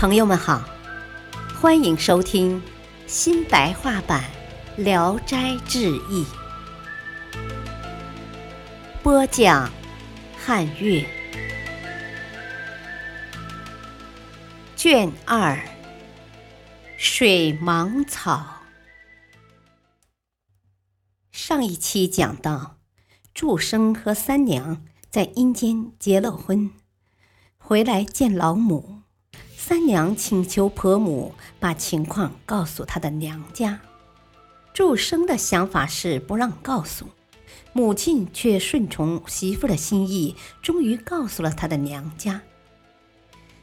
朋友们好，欢迎收听新白话版《聊斋志异》，播讲汉乐，卷二，水芒草。上一期讲到，祝生和三娘在阴间结了婚，回来见老母。三娘请求婆母把情况告诉她的娘家，祝生的想法是不让告诉，母亲却顺从媳妇的心意，终于告诉了她的娘家。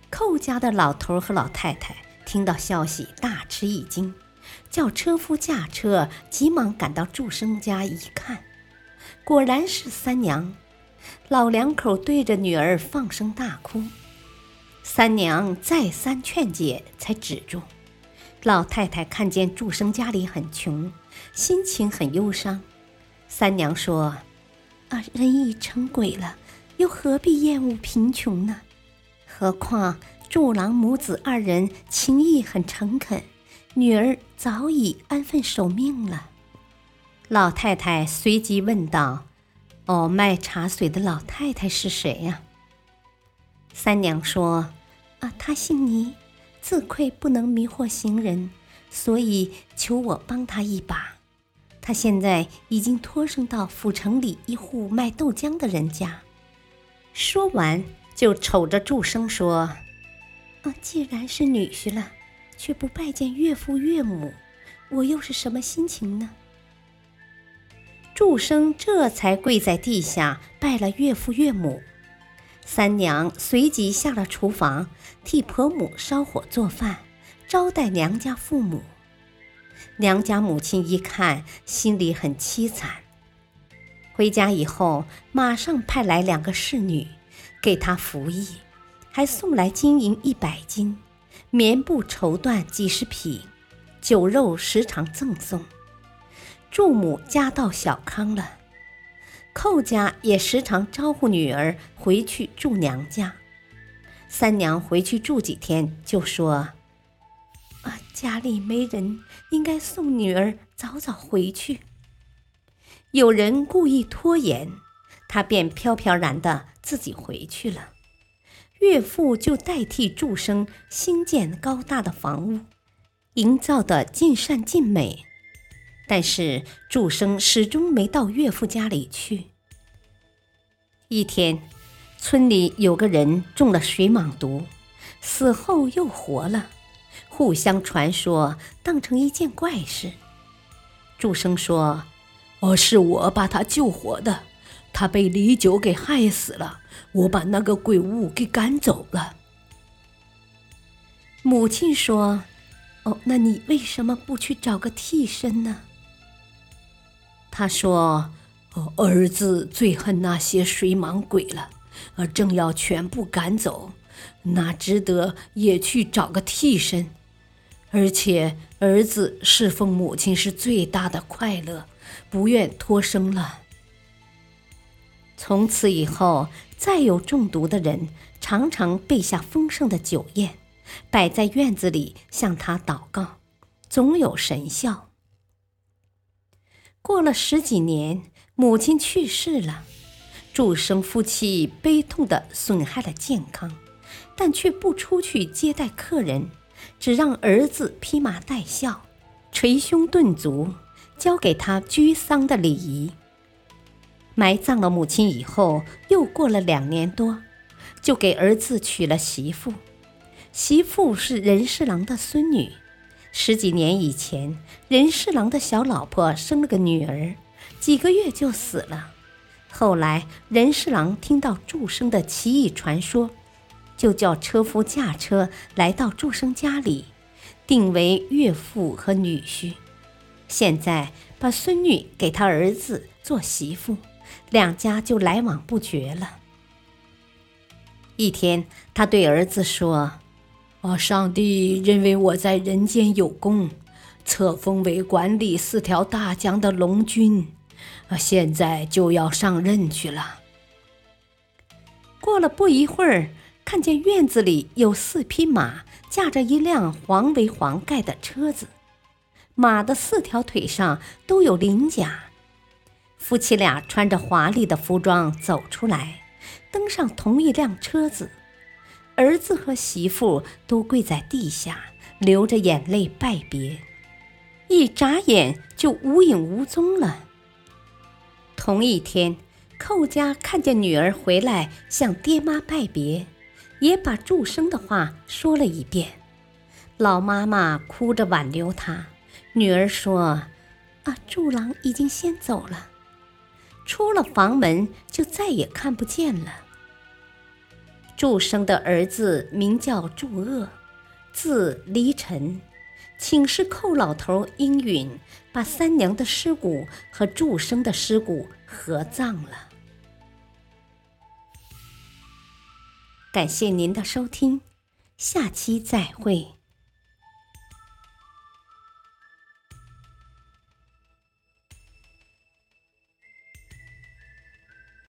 寇家的老头和老太太听到消息大吃一惊，叫车夫驾车，急忙赶到祝生家一看，果然是三娘，老两口对着女儿放声大哭。三娘再三劝解，才止住。老太太看见祝生家里很穷，心情很忧伤。三娘说：“啊，人已成鬼了，又何必厌恶贫穷呢？何况祝郎母子二人情谊很诚恳，女儿早已安分守命了。”老太太随即问道：“哦，卖茶水的老太太是谁呀？”三娘说：“啊，他姓倪，自愧不能迷惑行人，所以求我帮他一把。他现在已经托生到府城里一户卖豆浆的人家。”说完，就瞅着祝生说：“啊，既然是女婿了，却不拜见岳父岳母，我又是什么心情呢？”祝生这才跪在地下拜了岳父岳母。三娘随即下了厨房，替婆母烧火做饭，招待娘家父母。娘家母亲一看，心里很凄惨。回家以后，马上派来两个侍女，给她服役，还送来金银一百斤，棉布绸缎几十匹，酒肉时常赠送。祝母家道小康了。寇家也时常招呼女儿回去住娘家。三娘回去住几天，就说：“啊，家里没人，应该送女儿早早回去。”有人故意拖延，她便飘飘然的自己回去了。岳父就代替祝生兴建高大的房屋，营造的尽善尽美。但是祝生始终没到岳父家里去。一天，村里有个人中了水蟒毒，死后又活了，互相传说，当成一件怪事。祝生说：“哦，是我把他救活的，他被李九给害死了，我把那个鬼物给赶走了。”母亲说：“哦，那你为什么不去找个替身呢？”他说：“，儿子最恨那些水蟒鬼了，呃，正要全部赶走，哪值得也去找个替身？而且儿子侍奉母亲是最大的快乐，不愿脱生了。从此以后，再有中毒的人，常常备下丰盛的酒宴，摆在院子里向他祷告，总有神效。”过了十几年，母亲去世了，祝生夫妻悲痛的损害了健康，但却不出去接待客人，只让儿子披麻戴孝，捶胸顿足，教给他居丧的礼仪。埋葬了母亲以后，又过了两年多，就给儿子娶了媳妇，媳妇是任侍郎的孙女。十几年以前，任侍郎的小老婆生了个女儿，几个月就死了。后来，任侍郎听到祝生的奇异传说，就叫车夫驾车来到祝生家里，定为岳父和女婿。现在把孙女给他儿子做媳妇，两家就来往不绝了。一天，他对儿子说。啊！上帝认为我在人间有功，册封为管理四条大江的龙君，啊，现在就要上任去了。过了不一会儿，看见院子里有四匹马，驾着一辆黄为黄盖的车子，马的四条腿上都有鳞甲。夫妻俩穿着华丽的服装走出来，登上同一辆车子。儿子和媳妇都跪在地下，流着眼泪拜别，一眨眼就无影无踪了。同一天，寇家看见女儿回来向爹妈拜别，也把祝生的话说了一遍。老妈妈哭着挽留他，女儿说：“啊，祝郎已经先走了。”出了房门就再也看不见了。祝生的儿子名叫祝鄂，字离尘，请示寇老头应允，把三娘的尸骨和祝生的尸骨合葬了。感谢您的收听，下期再会。